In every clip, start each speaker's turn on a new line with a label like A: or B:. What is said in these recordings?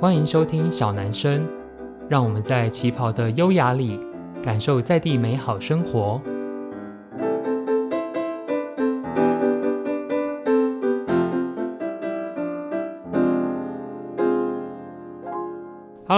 A: 欢迎收听小男生，让我们在旗袍的优雅里感受在地美好生活。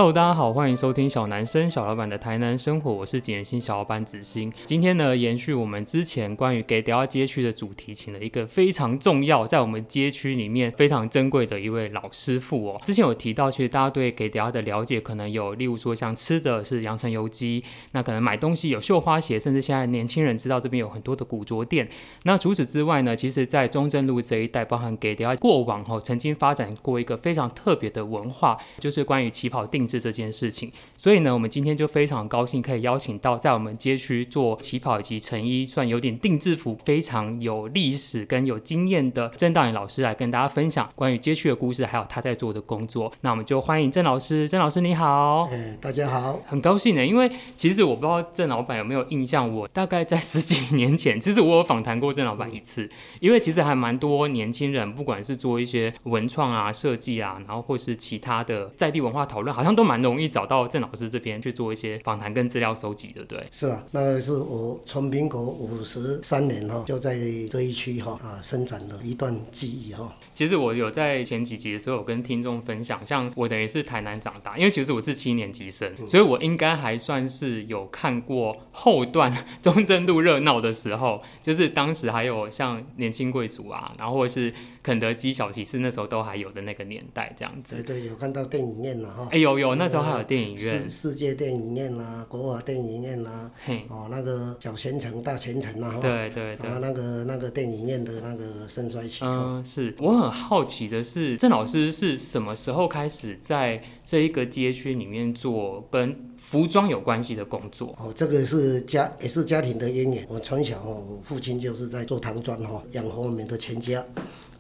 A: Hello，大家好，欢迎收听小男生小老板的台南生活，我是锦源兴小老板子欣。今天呢，延续我们之前关于给屌街区的主题，请了一个非常重要，在我们街区里面非常珍贵的一位老师傅哦。之前有提到，其实大家对给屌的了解可能有，例如说像吃的是阳澄油鸡，那可能买东西有绣花鞋，甚至现在年轻人知道这边有很多的古着店。那除此之外呢，其实在中正路这一带，包含给屌过往哦，曾经发展过一个非常特别的文化，就是关于旗袍定。是这件事情，所以呢，我们今天就非常高兴可以邀请到在我们街区做旗袍以及成衣，算有点定制服，非常有历史跟有经验的郑道衍老师来跟大家分享关于街区的故事，还有他在做的工作。那我们就欢迎郑老师，郑老师你好。
B: 哎，大家好，
A: 很高兴呢，因为其实我不知道郑老板有没有印象，我大概在十几年前，其实我有访谈过郑老板一次，因为其实还蛮多年轻人，不管是做一些文创啊、设计啊，然后或是其他的在地文化讨论，好像都蛮容易找到郑老我是这边去做一些访谈跟资料收集，对不对？
B: 是啊，那是我从民国五十三年哈，就在这一区哈啊生长了一段记忆哈。
A: 其实我有在前几集的时候有跟听众分享，像我等于是台南长大，因为其实我是七年级生，所以我应该还算是有看过后段中正路热闹的时候，就是当时还有像年轻贵族啊，然后或者是肯德基小骑士那时候都还有的那个年代这样子。
B: 对对，有看到电影院了哈。
A: 哎有有，那时候还有电影院，
B: 世世界电影院啦，国华电影院啦，嘿哦那个小全城大全城啊，
A: 对对对，
B: 然后那个那个电影院的那个盛衰期。
A: 嗯，是我很好奇的是，郑老师是什么时候开始在这一个街区里面做跟服装有关系的工作？
B: 哦，这个是家也是家庭的渊源。我从小哦，我父亲就是在做唐砖哈，养活我们的全家。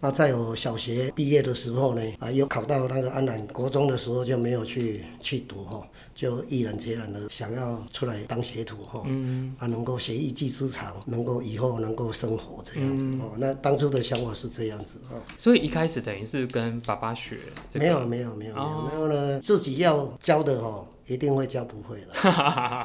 B: 那在我小学毕业的时候呢，啊，有考到那个安南国中的时候就没有去去读哈，就毅然决然的想要出来当学徒哈，嗯，啊，能够学一技之长，能够以后能够生活这样子哦。嗯、那当初的想法是这样子啊。
A: 所以一开始等于是跟爸爸学、这个？
B: 没有没有没有没有，然后呢，自己要教的哈。一定会教不会了，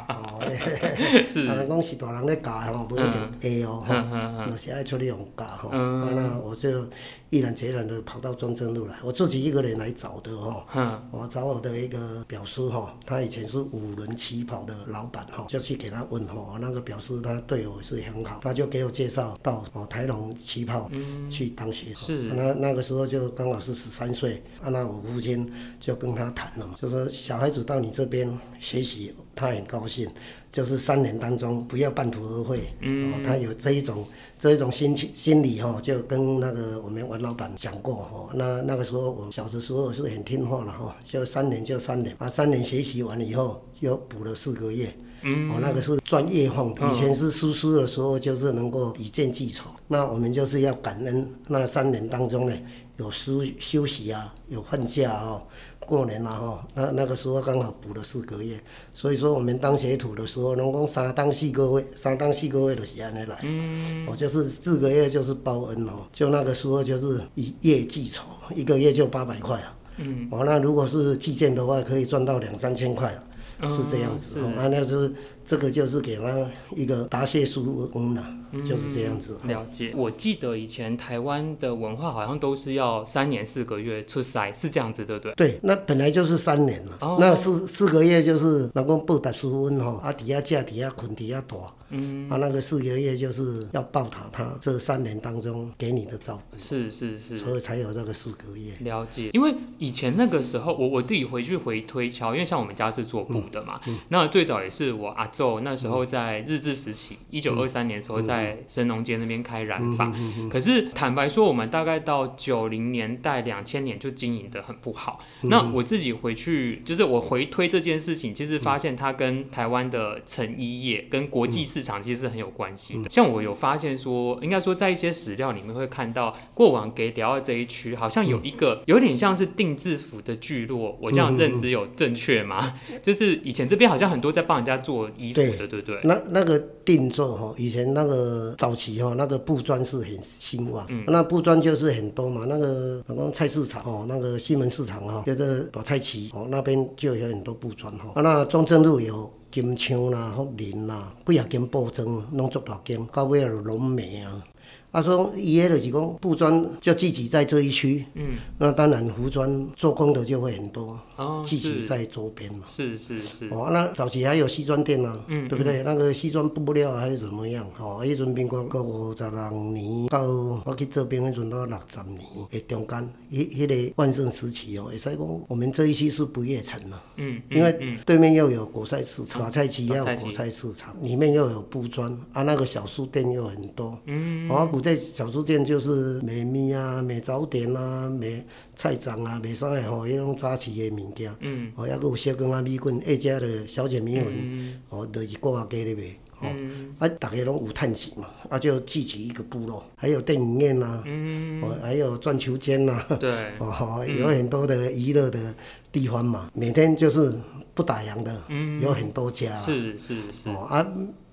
B: 哦，是，啊，人讲是大人咧教吼，不一定会哦，哈，有时爱出去用教吼，那我就毅然决然的跑到中正路来，我自己一个人来找的哈，我找我的一个表叔哈，他以前是五轮旗袍的老板哈，就去给他问哈，那个表叔他对我是很好，他就给我介绍到哦台龙旗袍去当学生，那那个时候就刚好是十三岁，啊，那我父亲就跟他谈了嘛，就说小孩子到你这。边学习，他很高兴，就是三年当中不要半途而废。嗯、哦，他有这一种这一种心情心理哈、哦，就跟那个我们王老板讲过哈、哦。那那个时候我小的时候是很听话了哈，就三年就三年，啊，三年学习完了以后又补了四个月。嗯，哦，那个是专业化。以前是输书的时候就是能够以剑记仇，那我们就是要感恩那三年当中呢，有休休息啊，有放假啊。过年了吼，那那个时候刚好补了四个月，所以说我们当学徒的时候，能讲三当四个月，三当四个月就是安尼来。嗯，我就是四个月就是报恩哦，就那个时候就是以月计酬，一个月就八百块啊。嗯，哦，那如果是计件的话，可以赚到两三千块啊，是这样子。嗯，啊，那就是这个就是给他一个答谢书功能。就是这样子，
A: 嗯，了解。我记得以前台湾的文化好像都是要三年四个月出塞，是这样子，对不对？
B: 对，那本来就是三年嘛。哦，那四四个月就是能够报答师恩吼，啊，底下架底下捆底下大。嗯，啊，那个四个月就是要报答他这三年当中给你的照顾。
A: 是是是，
B: 所以才有这个四个月。
A: 了解，因为以前那个时候，我我自己回去回推敲，因为像我们家是做布的嘛，嗯嗯，那最早也是我阿昼那时候在日治时期，一九二三年时候在。神农街那边开染坊，可是坦白说，我们大概到九零年代、两千年就经营的很不好。嗯、那我自己回去，就是我回推这件事情，其实发现它跟台湾的成衣业跟国际市场其实是很有关系的。嗯、像我有发现说，应该说在一些史料里面会看到，过往给屌这一区好像有一个有点像是定制服的聚落。我这样认知有正确吗？就是以前这边好像很多在帮人家做衣衣服的，对，对不对？
B: 那那个定做哈，以前那个早期哈，那个布专是很兴旺，嗯、那布专就是很多嘛。那个什么菜市场哦，那个西门市场哈，就是大菜旗哦，那边就有很多布专哈。那中正路有金枪啦、福林啦，几啊间布庄拢做大间，到尾有龙梅啊。他说：“伊个就是讲布砖就聚集在这一区，嗯，那当然服装做工的就会很多，哦，聚集在周边嘛。
A: 是是是。
B: 哦，那早期还有西装店啊，嗯，对不对？嗯、那个西装布料还是怎么样？哦，迄阵民国五十六年到我去这边，迄阵到六十年的，中间，迄迄个万盛时期哦，会使讲我们这一区是不夜城嘛，嗯，因为对面又有果菜市场，大菜市也有果菜市场，里面又有布砖，啊，那个小书店又很多，嗯，哦，古。在小吃店就是卖面啊、卖早点啊、卖菜粽啊、卖啥个吼，迄种早市的物件。嗯。哦，抑佫有小羹啊、米粉，一家的小姐米粉，嗯、哦，就是挂价咧卖。哦。嗯、啊，大家拢有趁钱嘛，啊，就聚集一个部落，还有电影院呐，嗯。哦，还有转球间呐。对。哦，有很多的娱乐的地方嘛，每天就是不打烊的，嗯、有很多家。是是是。哦啊。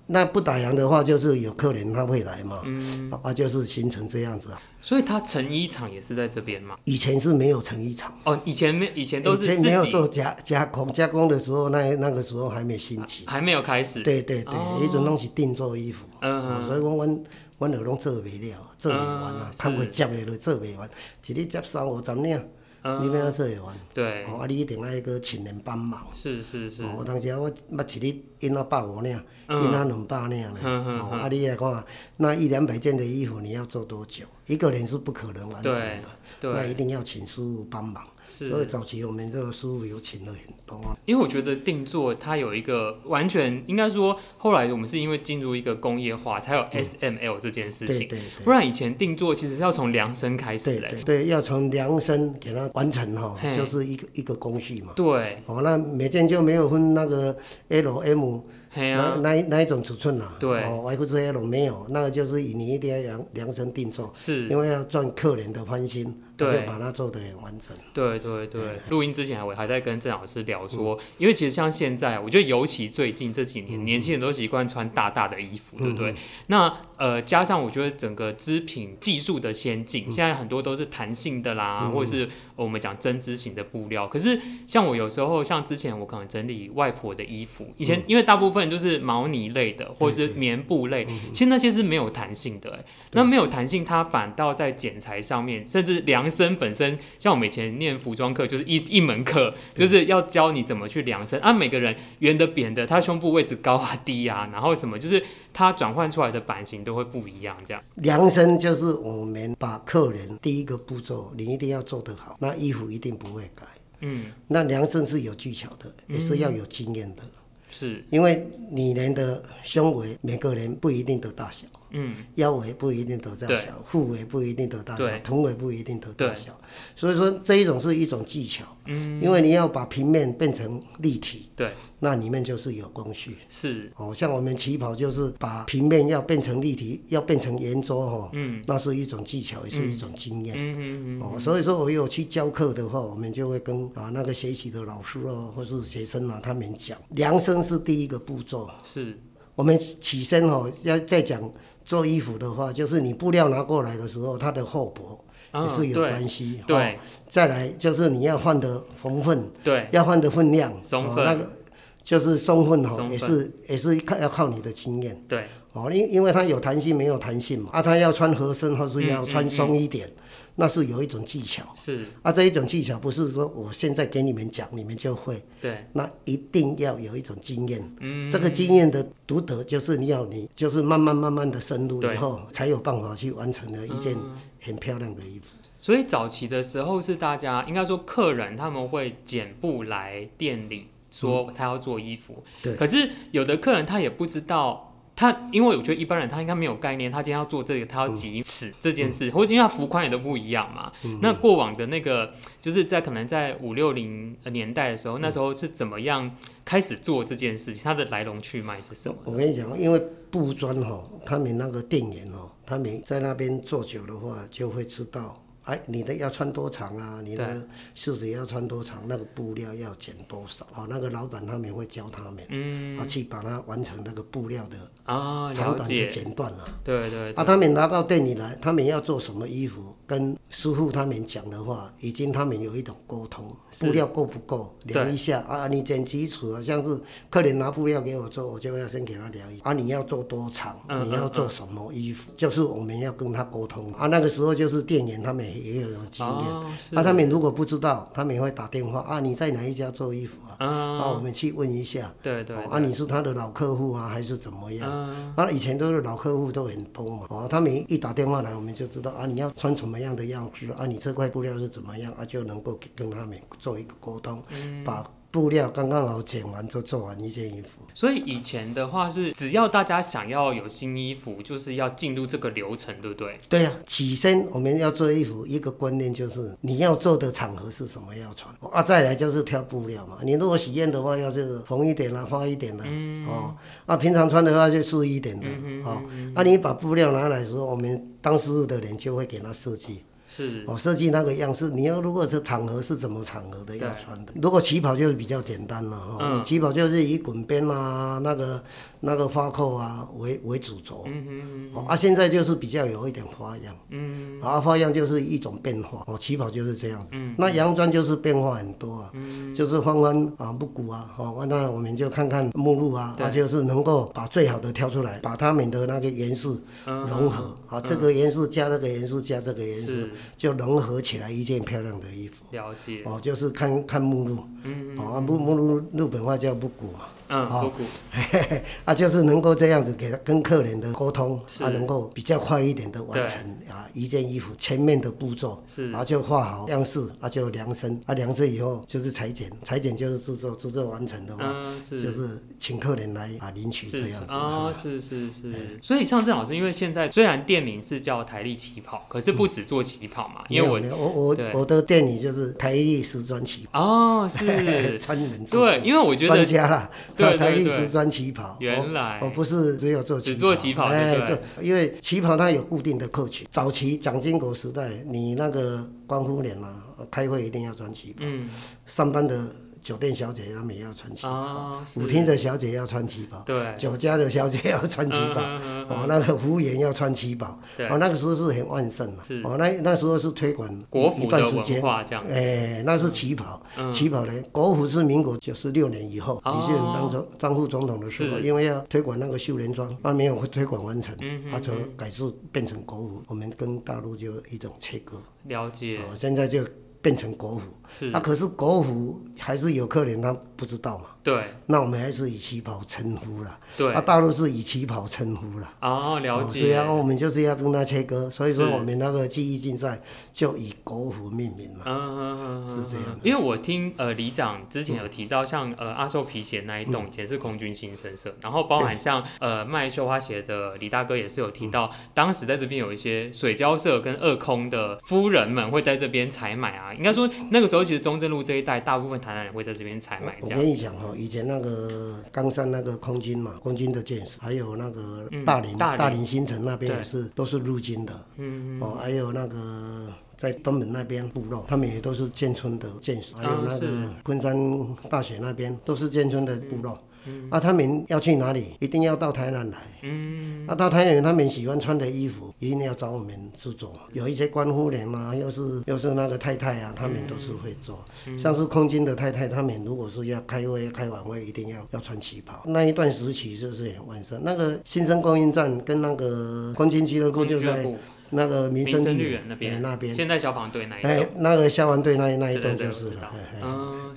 B: 那不打烊的话，就是有客人他会来嘛，嗯，啊，就是形成这样子啊。
A: 所以他成衣厂也是在这边嘛？
B: 以前是没有成衣厂
A: 哦，以前没，以前都是以前
B: 没有做加加工，加工的时候，那那个时候还没兴起，
A: 还没有开始。
B: 对对对，一种东西定做衣服，嗯，所以讲阮阮就拢做袂了，做袂完啊，看会接的都做袂完，一日接三五十领。你们要做会完，对，哦，啊，你一定爱搁请人帮忙。是是是。哦，当时我捌一日印了百五领，印了两百领呢。哦，啊，你来看，那一两百件的衣服你要做多久？一个人是不可能完成的，那一定要请师傅帮忙。是。所以早期我们这个师傅有请了很多。
A: 因为我觉得定做它有一个完全应该说，后来我们是因为进入一个工业化，才有 SML 这件事情。对对。不然以前定做其实是要从量身开始嘞。
B: 对，要从量身给它。完成哈，就是一个一个工序嘛。对。哦，那每件就没有分那个 L M，那那那一种尺寸呐。对。哦，Y 或者 L 没有，那个就是你一定要量量身定做。是。因为要赚客人的欢心。对，把它做得很完整。
A: 对对对，录音之前我还在跟郑老师聊说，因为其实像现在，我觉得尤其最近这几年，年轻人都习惯穿大大的衣服，对不对？那呃，加上我觉得整个织品技术的先进，现在很多都是弹性的啦，或者是我们讲针织型的布料。可是像我有时候，像之前我可能整理外婆的衣服，以前因为大部分就是毛呢类的或者是棉布类，其实那些是没有弹性的。那没有弹性，它反倒在剪裁上面，甚至量。量身本身，像我们以前念服装课，就是一一门课，就是要教你怎么去量身啊。每个人圆的、扁的，他胸部位置高啊、低啊，然后什么，就是他转换出来的版型都会不一样。这样
B: 量身就是我们把客人第一个步骤，你一定要做得好，那衣服一定不会改。嗯，那量身是有技巧的，也是要有经验的。嗯、是因为女人的胸围，每个人不一定的大小。嗯，腰围不一定得大小，腹围不一定都大小，臀围不一定都大小，所以说这一种是一种技巧。嗯，因为你要把平面变成立体，对，那里面就是有工序。是，哦，像我们起跑就是把平面要变成立体，要变成圆桌哈，嗯，那是一种技巧，也是一种经验。嗯嗯嗯。哦，所以说我有去教课的话，我们就会跟啊那个学习的老师哦，或是学生啊，他们讲，量身是第一个步骤。是。我们起身哦，要再讲做衣服的话，就是你布料拿过来的时候，它的厚薄也是有关系。对，再来就是你要换的缝份，对，要换的分量，松份，那个就是松份哈，也是也是靠要靠你的经验。对，哦，因因为它有弹性没有弹性嘛，啊，它要穿合身或是要穿松一点。那是有一种技巧，是。啊，这一种技巧不是说我现在给你们讲，你们就会，对，那一定要有一种经验，嗯，这个经验的独得就是你要你就是慢慢慢慢的深入以后，才有办法去完成了一件很漂亮的衣服。
A: 所以早期的时候是大家应该说客人他们会剪布来店里说他要做衣服，对，可是有的客人他也不知道。他因为我觉得一般人他应该没有概念，他今天要做这个，他要几尺这件事，嗯、或者因为他幅宽也都不一样嘛。嗯、那过往的那个就是在可能在五六零年代的时候，嗯、那时候是怎么样开始做这件事情？它的来龙去脉是什么？
B: 我跟你讲，因为布专哈，他们那个店员哦，他们在那边做久的话，就会知道哎，你的要穿多长啊？你的袖子要穿多长？那个布料要剪多少？哦，那个老板他们会教他们，嗯，啊，去把它完成那个布料的啊长短的剪断啊。
A: 对对，对。
B: 啊，他们拿到店里来，他们要做什么衣服，跟师傅他们讲的话，已经他们有一种沟通，布料够不够，量一下啊，你剪基础啊，像是客人拿布料给我做，我就要先给他量一下啊，你要做多长？你要做什么衣服？就是我们要跟他沟通啊。那个时候就是店员他们也有有经验，啊，他们如果不知道，他们也会打电话啊，你在哪一家做衣服啊？啊，我们去问一下。对对。啊，你是他的老客户啊，还是怎么样？啊，以前都是老客户都很多嘛。哦，他们一打电话来，我们就知道啊，你要穿什么样的样子啊？你这块布料是怎么样啊？就能够跟他们做一个沟通，把。布料刚刚好剪完就做完一件衣服，
A: 所以以前的话是只要大家想要有新衣服，就是要进入这个流程，对不对？
B: 对呀、啊，起身我们要做衣服，一个观念就是你要做的场合是什么要穿。啊，再来就是挑布料嘛。你如果喜宴的话，要是红一点的、啊、花一点的、啊，嗯、哦，啊，平常穿的话就素一点的，嗯、哦，那、啊、你把布料拿来的时候，我们当时日的人就会给他设计。
A: 是，
B: 我设计那个样式，你要如果是场合是怎么场合的要穿的，如果旗袍就是比较简单了哈，嗯、旗袍就是以滚边啊，那个那个花扣啊为为主轴，嗯嗯嗯，啊现在就是比较有一点花样，嗯，啊花样就是一种变化，哦旗袍就是这样子，嗯，那洋装就是变化很多啊，嗯，就是翻翻啊布谷啊，哦那我们就看看目录啊，它就是能够把最好的挑出来，把它们的那个元素融合，啊这个元素加那个元素加这个元素。就融合起来一件漂亮的衣服。
A: 了解。
B: 哦，就是看看目录。嗯嗯。哦，目目录日本话叫布谷嘛。嗯，布谷。啊，就是能够这样子给他跟客人的沟通，啊，能够比较快一点的完成啊一件衣服前面的步骤。是。然后就画好样式，啊就量身，啊量身以后就是裁剪，裁剪就是制作，制作完成的话，就是请客人来啊领取这样子。
A: 啊，是是是。所以像郑老师，因为现在虽然店名是叫台历旗袍，可是不止做旗袍嘛。因为我
B: 我我我的店里就是台历时装旗袍
A: 哦，是
B: 专门
A: 对，因为我觉得
B: 专家啦，对台历时专旗袍，
A: 原来
B: 我不是只有做只
A: 做旗袍，哎，就
B: 因为旗袍它有固定的客群，早期蒋经国时代，你那个官夫脸嘛，开会一定要穿旗袍，嗯，上班的。酒店小姐她们也要穿旗袍，舞厅的小姐要穿旗袍，对，酒家的小姐要穿旗袍，哦，那个服务员要穿旗袍，哦，那个时候是很旺盛嘛，哦，那那时候是推广国服的文化这样，哎，那是旗袍，旗袍呢，国服是民国九十六年以后，李秀当总张副总统的时候，因为要推广那个秀莲装，那没有推广完成，他就改制变成国服，我们跟大陆就一种切割，
A: 了解，
B: 哦，现在就。变成国服，是啊，可是国服还是有客人他不知道嘛。对，那我们还是以旗袍称呼了。对，啊，大陆是以旗袍称呼了。
A: 哦，了解。
B: 所以啊，我们就是要跟他切割，所以说我们那个技艺竞赛就以国服命名嘛。嗯嗯嗯，是这样。
A: 因为我听呃里长之前有提到，像呃阿寿皮鞋那一栋以前是空军新生社，然后包含像呃卖绣花鞋的李大哥也是有提到，当时在这边有一些水交社跟二空的夫人们会在这边采买啊。应该说那个时候其实中正路这一带大部分台南人会在这边采买。
B: 我跟你讲哈。以前那个冈山那个空军嘛，空军的建设，还有那个大林、嗯、大林新城那边也是都是陆军的，嗯嗯，哦，还有那个在东门那边部落，他们也都是建村的建设，还有那个昆山大学那边都是建村的部落。嗯嗯、啊，他们要去哪里？一定要到台南来。嗯，啊，到台南，他们喜欢穿的衣服，一定要找我们制作。有一些官夫人嘛，又是又是那个太太啊，他们都是会做。嗯、像是空军的太太，他们如果是要开会、开晚会，一定要要穿旗袍。那一段时期就是很完善。那个新生供应站跟那个空军俱乐部就在。那个民生绿园那边，那边。
A: 现在消防队那一栋，
B: 那个消防队那那一栋就是了。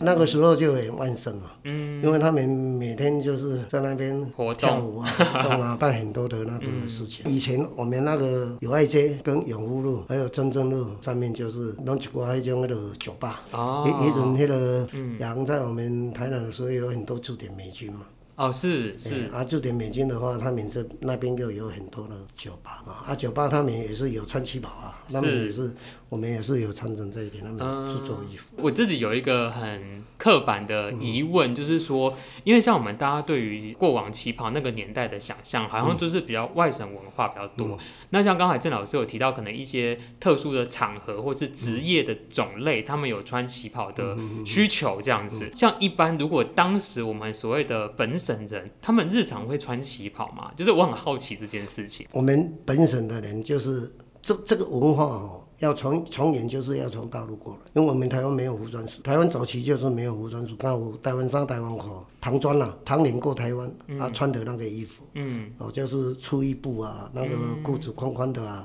B: 那个时候就很旺盛嘛，嗯，因为他们每天就是在那边跳舞啊、活动啊，办很多的那个事情。以前我们那个友爱街跟永福路还有中正路上面就是弄一挂那种那个酒吧，哦，以前那个杨在我们台南的时候有很多驻点美军嘛。
A: 哦，是是。
B: 欸、啊，驻点美军的话，他们这那边又有很多的酒吧嘛，啊，酒吧他们也是有穿旗袍啊，他们也是。我们也是有传承这一点，他们制作衣服。
A: 我自己有一个很刻板的疑问，嗯、就是说，因为像我们大家对于过往旗袍那个年代的想象，好像就是比较外省文化比较多。嗯、那像刚才郑老师有提到，可能一些特殊的场合或是职业的种类，嗯、他们有穿旗袍的需求这样子。像一般如果当时我们所谓的本省人，他们日常会穿旗袍吗？就是我很好奇这件事情。
B: 我们本省的人就是这这个文化哦。要从从远，就是要从大陆过来，因为我们台湾没有服装署，台湾早期就是没有服装署，那我台湾上、台湾口、唐装啦，唐人过台湾，嗯、啊穿的那个衣服，嗯，哦就是粗衣布啊，那个裤子宽宽的啊。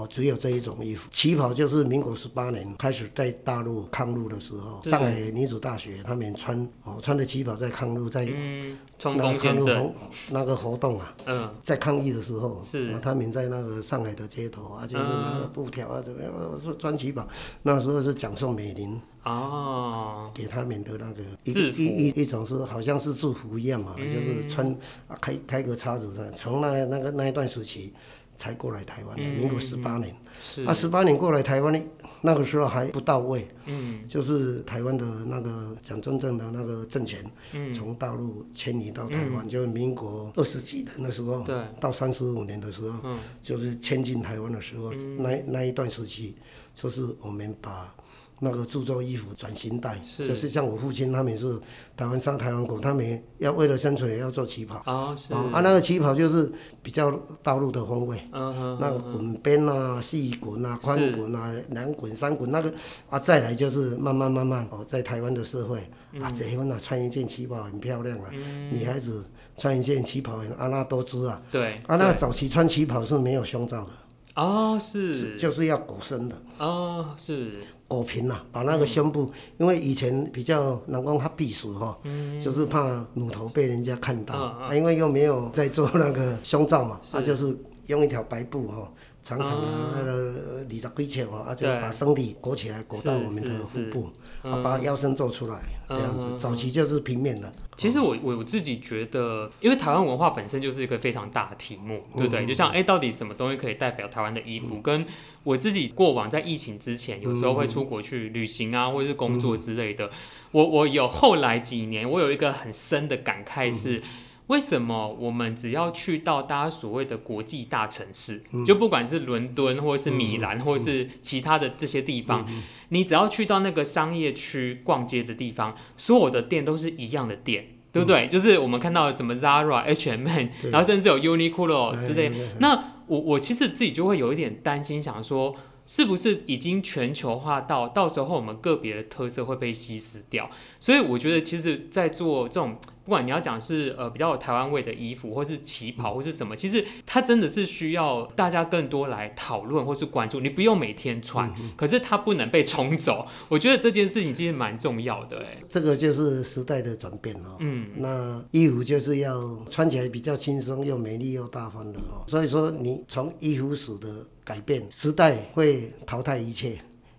B: 哦，只有这一种衣服。旗袍就是民国十八年开始在大陆抗日的时候，上海女子大学他们穿哦穿的旗袍在抗日，在那个抗日活那个活动啊，嗯，在抗议的时候，是他们在那个上海的街头啊，就是那个布条啊怎么样，说穿旗袍，那时候是蒋宋美龄哦，给他们的那个一一一一种是好像是制服一样嘛，就是穿开开个叉子，从那那个那一段时期。才过来台湾的，民国十八年，是。啊，十八年过来台湾，那个时候还不到位，嗯，就是台湾的那个蒋中正的那个政权，嗯，从大陆迁移到台湾，嗯、就是民国二十几年的时候，对，到三十五年的时候，嗯，就是迁进台湾的时候，嗯、那那一段时期，就是我们把。那个制作衣服转型带，是就是像我父亲他们是台湾商台湾国，他们要为了生存也要做旗袍。哦，是。啊，那个旗袍就是比较大陆的风味。嗯哼。那个滚边啊，细滚啊，宽滚啊，两滚三滚那个啊，再来就是慢慢慢慢哦，在台湾的社会啊，结婚啊，穿一件旗袍很漂亮啊。女孩子穿一件旗袍很阿那多姿啊。对。啊，那个早期穿旗袍是没有胸罩的。哦，是。就是要裹身的。哦，是。裹平了，把那个胸部，嗯、因为以前比较难讲怕避暑哈，嗯、就是怕乳头被人家看到，啊啊、因为又没有在做那个胸罩嘛，他、啊、就是用一条白布哈，长长的那个二十几尺哦，啊就把身体裹起来，裹到我们的腹部。啊，把腰身做出来，这样子，早期就是平面的。
A: 其实我我我自己觉得，因为台湾文化本身就是一个非常大的题目，对不对？就像哎，到底什么东西可以代表台湾的衣服？跟我自己过往在疫情之前，有时候会出国去旅行啊，或者是工作之类的。我我有后来几年，我有一个很深的感慨是。为什么我们只要去到大家所谓的国际大城市，嗯、就不管是伦敦或者是米兰，嗯、或者是其他的这些地方，嗯、你只要去到那个商业区逛街的地方，所有的店都是一样的店，嗯、对不对？就是我们看到什么 Zara、H&M，然后甚至有 Uniqlo 之类。那我我其实自己就会有一点担心，想说。是不是已经全球化到到时候我们个别的特色会被稀释掉？所以我觉得，其实，在做这种不管你要讲是呃比较有台湾味的衣服，或是旗袍，或是什么，其实它真的是需要大家更多来讨论或是关注。你不用每天穿，嗯、可是它不能被冲走。我觉得这件事情其实蛮重要的。哎，这个就是时代的转变哦。嗯，那衣服就是要穿起来比较轻松又美丽又大方的哦。所以说，你从衣服史的。改变时代会淘汰一切，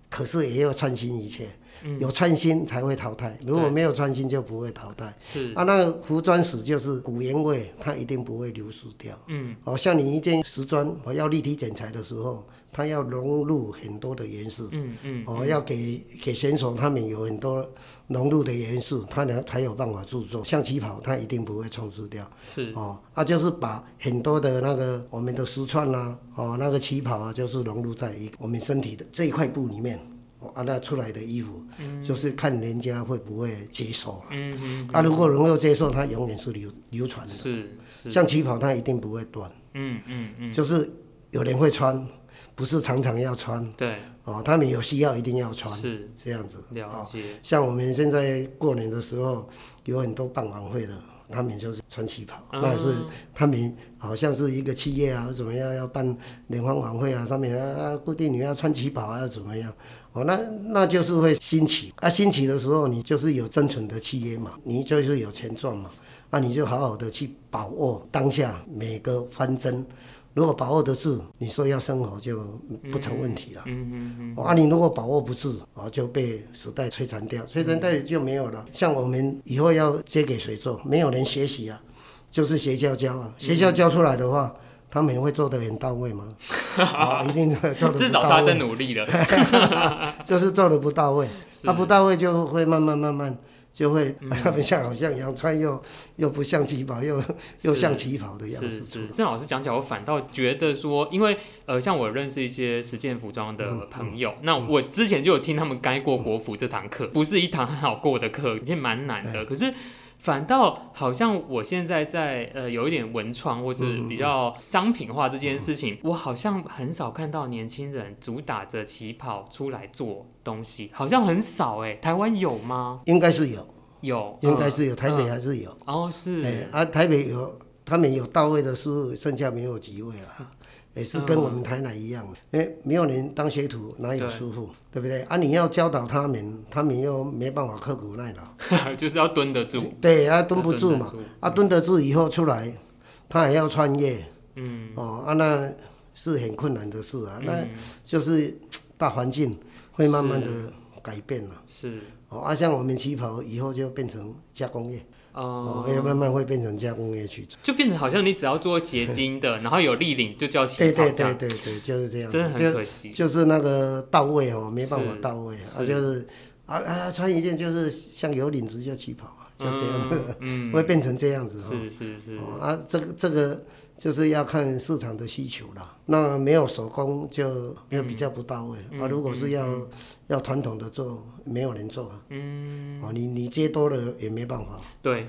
A: 可是也要创新一切。嗯、有创新才会淘汰，如果没有创新就不会淘汰。是啊，那个服装史就是古原味，它一定不会流失掉。嗯，哦，像你一件时装，我要立体剪裁的时候，它要融入很多的元素。嗯嗯，哦，要给给选手他们有很多融入的元素，他才才有办法注重。像旗袍，它一定不会冲失掉。是哦，啊，就是把很多的那个我们的实穿啊，哦，那个旗袍啊，就是融入在一个我们身体的这一块布里面。啊，那出来的衣服，嗯、就是看人家会不会接受。嗯嗯。啊，如果能够接受，它永远是流流传的。是是。像旗袍，它一定不会断。嗯嗯嗯。就是有人会穿，不是常常要穿。对。哦，他们有需要一定要穿。是。这样子。了解。像我们现在过年的时候，有很多办晚会的，他们就是穿旗袍，嗯、那是他们好像是一个企业啊，怎么样要办联欢晚会啊，上面啊固定你要穿旗袍啊，要怎么样？哦，那那就是会兴起啊，兴起的时候你就是有生存的契约嘛，你就是有钱赚嘛，那你就好好的去把握当下每个方针，如果把握得住，你说要生活就不成问题了。嗯嗯嗯。啊，你如果把握不住，啊，就被时代摧残掉，摧残掉就没有了。像我们以后要接给谁做？没有人学习啊。
B: 就是学校教啊，学校教出来的话，嗯、他们也会做得很到位吗？啊、一定会做得不到位。
A: 至少他在努力了，
B: 就是做的不到位，他不到位就会慢慢慢慢。就会他们像好像阳春又又不像旗袍，又又像旗袍的样子。是是，
A: 郑老师讲起来，我反倒觉得说，因为呃，像我认识一些实践服装的朋友，嗯嗯、那我之前就有听他们该过国服这堂课，不是一堂很好过的课，已经蛮难的。可是。反倒好像我现在在呃有一点文创或是比较商品化这件事情，我好像很少看到年轻人主打着旗袍出来做东西，好像很少哎、欸。台湾有吗？
B: 应该是有，
A: 有，
B: 应该是有，台北还是有。
A: 嗯、哦，是。
B: 哎，啊，台北有，他们有到位的是剩下没有几位了。也是跟我们台南一样，哎、嗯，没有人当学徒，哪有师傅，对，对不对？啊，你要教导他们，他们又没办法刻苦耐劳，
A: 就是要蹲得住。
B: 对，啊，蹲不住嘛，住。啊，蹲得住以后出来，他还要穿越，嗯，哦，啊，那是很困难的事啊，嗯、那就是大环境会慢慢的改变了，是，哦，啊，像我们旗袍以后就变成加工业。哦，要慢慢会变成加工业去做，
A: 就变成好像你只要做斜襟的，然后有立领就叫旗袍。
B: 对对对对对，就是这样。
A: 真的很可惜，
B: 就是那个到位哦，没办法到位啊，就是啊啊，穿一件就是像有领子就旗袍啊，就这样子，嗯，会变成这样子。
A: 是是是。
B: 啊，这个这个就是要看市场的需求啦。那没有手工就就比较不到位啊。如果是要要传统的做，没有人做啊。嗯。哦，你你接多了也没办法。
A: 对。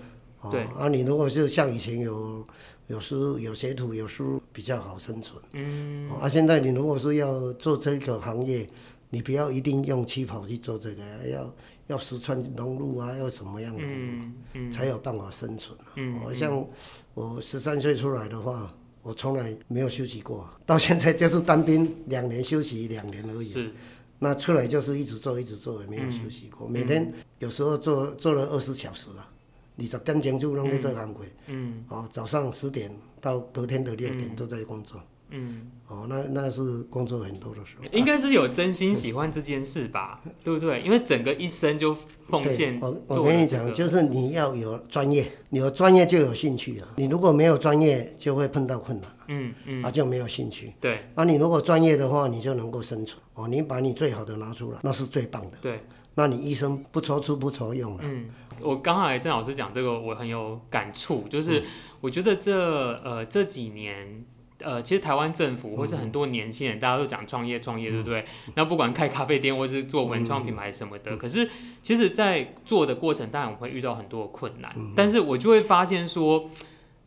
A: 对。
B: 啊，你如果是像以前有有师有学徒有师比较好生存。嗯。啊，现在你如果是要做这个行业，你不要一定用旗袍去做这个，要要实穿融入啊，要什么样的，嗯嗯，才有办法生存。嗯。嗯像我十三岁出来的话，我从来没有休息过，到现在就是当兵两年休息两年而已。是。那出来就是一直做一直做，也没有休息过，嗯、每天有时候做做了二十小时啊，你十点钟就弄在这行规，嗯，哦，早上十点到隔天的六点都在工作，嗯，哦，那那是工作很多的时候。
A: 应该是有真心喜欢这件事吧，对不对？因为整个一生就奉献。我
B: 我跟你讲，就是你要有专业，你有专业就有兴趣了。你如果没有专业，就会碰到困难，嗯嗯，啊就没有兴趣。对，啊你如果专业的话，你就能够生存。哦，你把你最好的拿出来，那是最棒的。对，那你一生不愁吃不愁用了。嗯。
A: 我刚才郑老师讲这个，我很有感触，就是我觉得这呃这几年，呃，其实台湾政府或是很多年轻人，大家都讲创业创业，对不对？那不管开咖啡店或是做文创品牌什么的，可是其实，在做的过程，当然我们会遇到很多的困难，但是我就会发现说，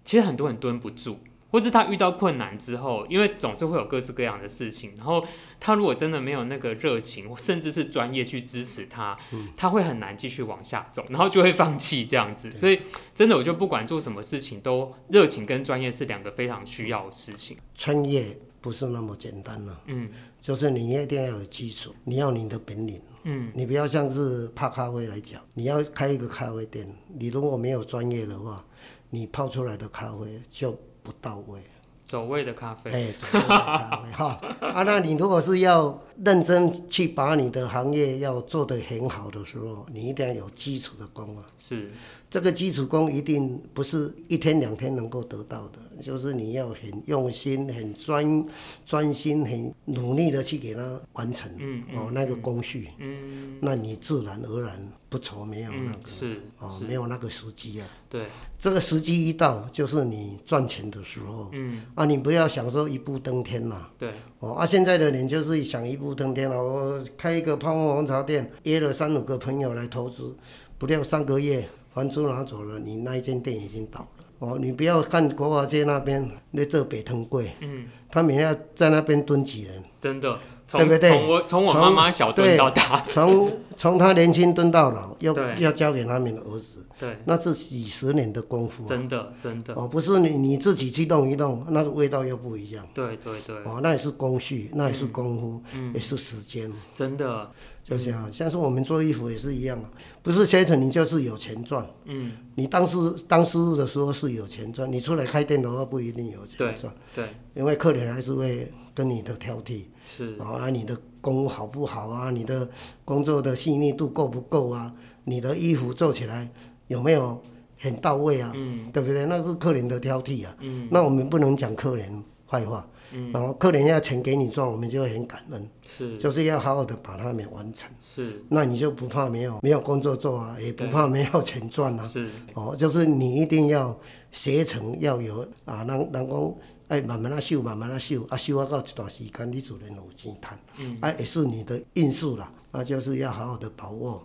A: 其实很多人蹲不住。或是他遇到困难之后，因为总是会有各式各样的事情，然后他如果真的没有那个热情，甚至是专业去支持他，嗯、他会很难继续往下走，然后就会放弃这样子。所以真的，我就不管做什么事情，都热情跟专业是两个非常需要的事情。
B: 创业不是那么简单了，嗯，就是你一定要有基础，你要你的本领，嗯，你不要像是泡咖啡来讲，你要开一个咖啡店，你如果没有专业的话，你泡出来的咖啡就不到位，
A: 走位的咖啡。哎，
B: 走位的咖啡哈啊，那你如果是要认真去把你的行业要做得很好的时候，你一定要有基础的功啊。是。这个基础功一定不是一天两天能够得到的，就是你要很用心、很专专心、很努力的去给它完成。嗯，嗯哦，那个工序。嗯。那你自然而然不愁没有那个。哦，没有那个时机啊。对。这个时机一到，就是你赚钱的时候。嗯。啊，你不要想说一步登天呐。对。哦，啊，现在的人就是想一步登天了。我开一个泡沫红茶店，约了三五个朋友来投资，不料三个月。房租拿走了，你那一间店已经倒了。哦，你不要看国华街那边在做北藤贵，嗯，他每天要在那边蹲几人，
A: 真的，对不对？从我从我妈妈小蹲到大，
B: 从从他年轻蹲到老，要要交给他们的儿子，对，那是几十年的功夫，
A: 真的真的。
B: 哦，不是你你自己去动一动，那个味道又不一样。
A: 对对对。
B: 哦，那也是工序，那也是功夫，也是时间。
A: 真的。
B: 就这样，像是我们做衣服也是一样，不是学成你就是有钱赚。嗯，你当时当师傅的时候是有钱赚，你出来开店的话不一定有钱赚。对，因为客人还是会跟你的挑剔。是。啊，你的工好不好啊？你的工作的细腻度够不够啊？你的衣服做起来有没有很到位啊，嗯，对不对？那是客人的挑剔啊，嗯，那我们不能讲客人坏话，嗯，然后客人要钱给你做，我们就会很感恩，是，就是要好好的把他们完成，是，那你就不怕没有没有工作做啊，也不怕没有钱赚啊，是，哦，就是你一定要学成要有啊，人人讲。哎，慢慢啊修，慢慢啊修，啊修啊到一段时间，你自然有钱赚。嗯，啊也是你的运数啦，那就是要好好的把握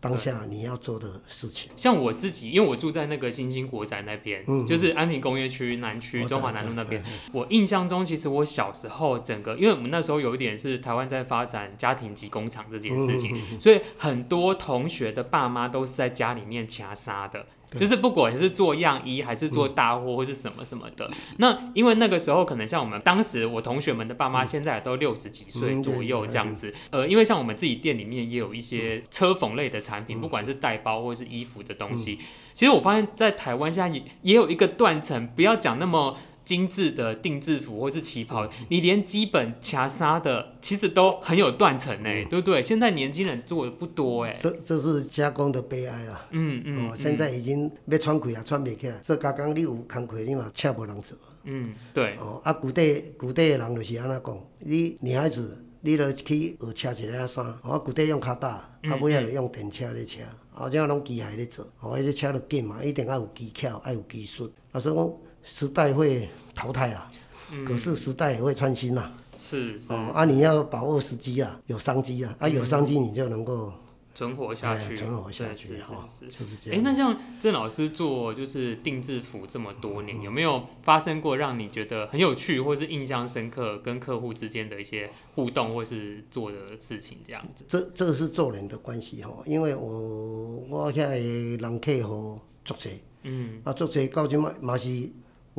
B: 当下你要做的事情。
A: 像我自己，因为我住在那个新兴国宅那边，嗯，就是安平工业区南区中华南路那边。我印象中，其实我小时候整个，因为我们那时候有一点是台湾在发展家庭及工厂这件事情，嗯，所以很多同学的爸妈都是在家里面掐杀的。就是不管是做样衣还是做大货或是什么什么的，嗯、那因为那个时候可能像我们当时我同学们的爸妈现在都六十几岁左右这样子，呃，因为像我们自己店里面也有一些车缝类的产品，不管是带包或是衣服的东西，其实我发现，在台湾现在也也有一个断层，不要讲那么。精致的定制服或是旗袍，你连基本掐纱的其实都很有断层哎，对不对？现在年轻人做的不多哎，
B: 这这是加工的悲哀啦。嗯嗯，哦，现在已经要穿开也，穿不起来。这加工你有工课，你嘛请无人做。
A: 嗯，对。
B: 哦，啊，古代古代的人就是安那讲，你女孩子你着去学车一个衫，哦，古代用脚踏，啊，尾仔就用电车咧车，哦，这样拢机械咧做，哦，迄个车着紧嘛，一定要有技巧，要有技术，啊，所以讲。时代会淘汰啊，嗯、可是时代也会创新呐、啊。
A: 是是
B: 啊，你要把握时机啊，有商机啊，啊有商机你就能够
A: 存活下去，
B: 存活下去哈，就是这样。
A: 哎，那像郑老师做就是定制服这么多年，嗯、有没有发生过让你觉得很有趣或是印象深刻，跟客户之间的一些互动或是做的事情这样子？
B: 这这个是做人的关系哈，因为我我现在人客户足侪，嗯，啊足侪到今嘛嘛是。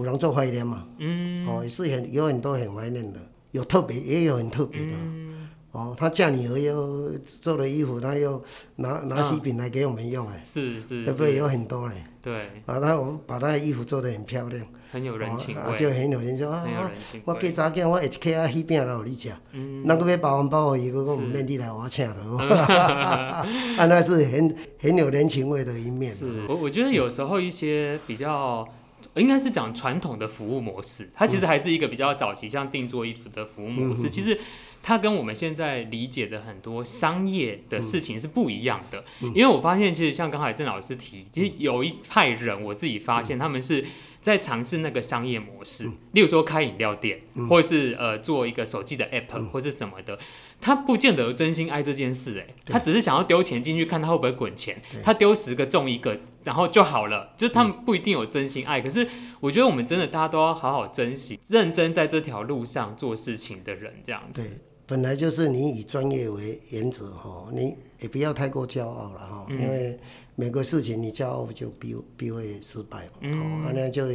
B: 有人做怀念嘛？嗯，哦，也是很有很多很怀念的，有特别也有很特别的。嗯、哦，他嫁女儿又做了衣服，他又拿拿喜饼来给我们用哎、啊，
A: 是是，
B: 对不对？有很多嘞。
A: 对。
B: 啊，他我们把他的衣服做得很漂亮，
A: 很有人情味，哦啊、
B: 就很有人情啊。我给早间我一客啊喜饼来给你吃，嗯，那个要包红包，伊个个唔免你来我请的，啊，那是很很有人情味的一面。
A: 是，我我觉得有时候一些比较。应该是讲传统的服务模式，它其实还是一个比较早期，像定做衣服的服务模式。其实它跟我们现在理解的很多商业的事情是不一样的。因为我发现，其实像刚才郑老师提，其实有一派人，我自己发现他们是在尝试那个商业模式，例如说开饮料店，或者是呃做一个手机的 app 或是什么的。他不见得真心爱这件事，哎，他只是想要丢钱进去看他会不会滚钱。他丢十个中一个，然后就好了。就是他们不一定有真心爱，可是我觉得我们真的大家都要好好珍惜，认真在这条路上做事情的人，这样子。
B: 对，本来就是你以专业为原则哈，你也不要太过骄傲了哈，因为每个事情你骄傲就必必会失败嘛。嗯，那就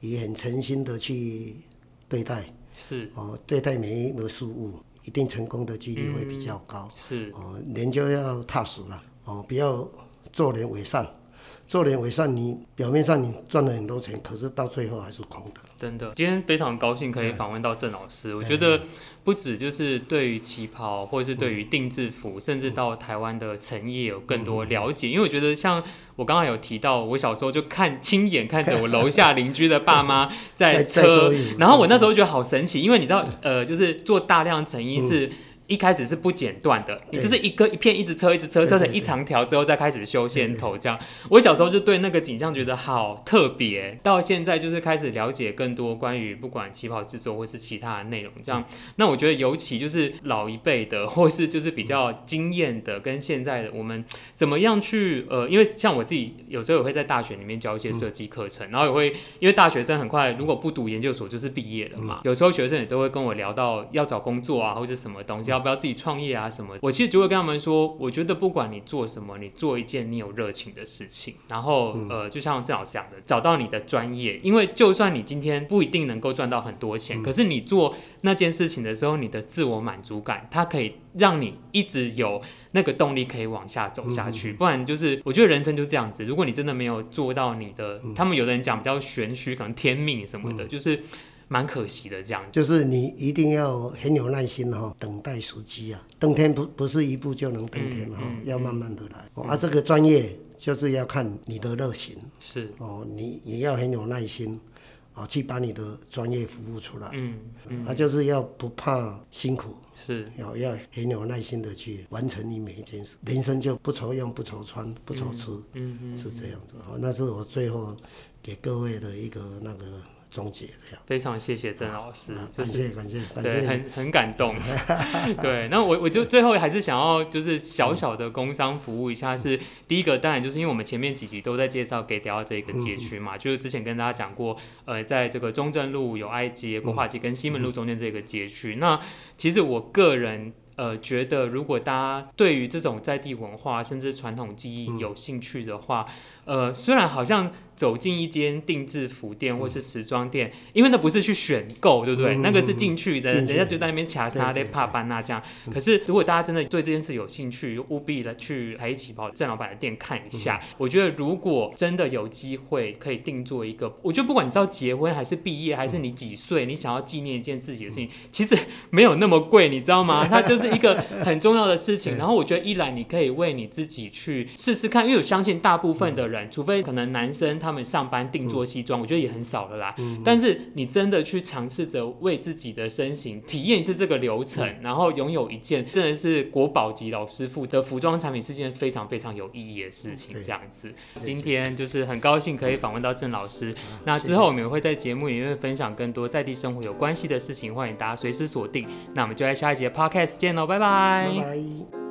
B: 以很诚心的去对待，是哦，对待每一个事物。一定成功的几率会比较高。嗯、是哦，人就要踏实了哦，不要做人为善。做人为善，你表面上你赚了很多钱，可是到最后还是空的。
A: 真的，今天非常高兴可以访问到郑老师。我觉得不止就是对于旗袍，或者是对于定制服，嗯、甚至到台湾的成业有更多了解。嗯、因为我觉得，像我刚刚有提到，我小时候就看亲眼看着我楼下邻居的爸妈在车，然后我那时候觉得好神奇，因为你知道，呃，就是做大量成衣是。嗯一开始是不剪断的，你就是一个一片一直车一直车，车成一长条之后再开始修线头这样。我小时候就对那个景象觉得好特别，到现在就是开始了解更多关于不管旗袍制作或是其他的内容这样。那我觉得尤其就是老一辈的或是就是比较经验的，跟现在的我们怎么样去呃，因为像我自己有时候也会在大学里面教一些设计课程，然后也会因为大学生很快如果不读研究所就是毕业了嘛，有时候学生也都会跟我聊到要找工作啊或是什么东西要。不要自己创业啊什么？我其实就会跟他们说，我觉得不管你做什么，你做一件你有热情的事情，然后呃，就像郑老师讲的，找到你的专业，因为就算你今天不一定能够赚到很多钱，可是你做那件事情的时候，你的自我满足感，它可以让你一直有那个动力可以往下走下去。不然就是，我觉得人生就这样子，如果你真的没有做到你的，他们有的人讲比较玄虚，可能天命什么的，就是。蛮可惜的，这样
B: 就是你一定要很有耐心哈，等待时机啊。登天不不是一步就能登天哈，嗯嗯、要慢慢的来。嗯、啊，这个专业就是要看你的热情，
A: 是。
B: 哦，你也要很有耐心。啊，去把你的专业服务出来，
A: 嗯，嗯，
B: 啊，就是要不怕辛苦，
A: 是，
B: 要要很有耐心的去完成你每一件事，人生就不愁用，不愁穿，不愁吃，嗯嗯，是这样子，好，那是我最后给各位的一个那个。终结这样，
A: 非常谢谢郑老师，
B: 就是感谢感谢，感谢
A: 对，很很感动，对。那我我就最后还是想要就是小小的工商服务一下，是第一个，当然就是因为我们前面几集都在介绍给大家这个街区嘛，就是之前跟大家讲过，呃，在这个中正路有爱街、国华街跟西门路中间这个街区，那其实我个人。呃，觉得如果大家对于这种在地文化甚至传统技艺有兴趣的话，嗯、呃，虽然好像走进一间定制服店或是时装店，嗯、因为那不是去选购，对不对？嗯、那个是进去的，嗯、人家就在那边卡莎的帕班纳这样。可是如果大家真的对这件事有兴趣，务必的去台一旗袍郑老板的店看一下。嗯、我觉得如果真的有机会可以定做一个，我觉得不管你知道结婚还是毕业，还是你几岁，你想要纪念一件自己的事情，嗯、其实没有那么贵，你知道吗？它就是。一个很重要的事情，然后我觉得一来你可以为你自己去试试看，因为我相信大部分的人，除非可能男生他们上班定做西装，我觉得也很少了啦。但是你真的去尝试着为自己的身形体验一次这个流程，然后拥有一件真的是国宝级老师傅的服装产品，是件非常非常有意义的事情。这样子，今天就是很高兴可以访问到郑老师。那之后我们也会在节目里面分享更多在地生活有关系的事情，欢迎大家随时锁定。那我们就在下一节 Podcast 见喽。拜拜。